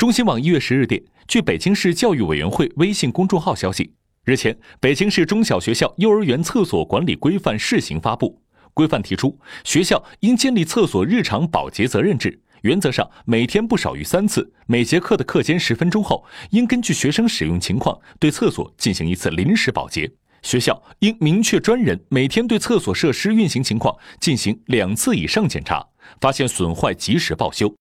中新网一月十日电据北京市教育委员会微信公众号消息日前北京市中小学校幼儿园厕所管理规范试行发布规范提出学校应建立厕所日常保洁责任制原则上每天不少于三次每节课的课间十分钟后应根据学生使用情况对厕所进行一次临时保洁。学校应明确专人每天对厕所设施运行情况进行两次以上检查发现损坏及时报修。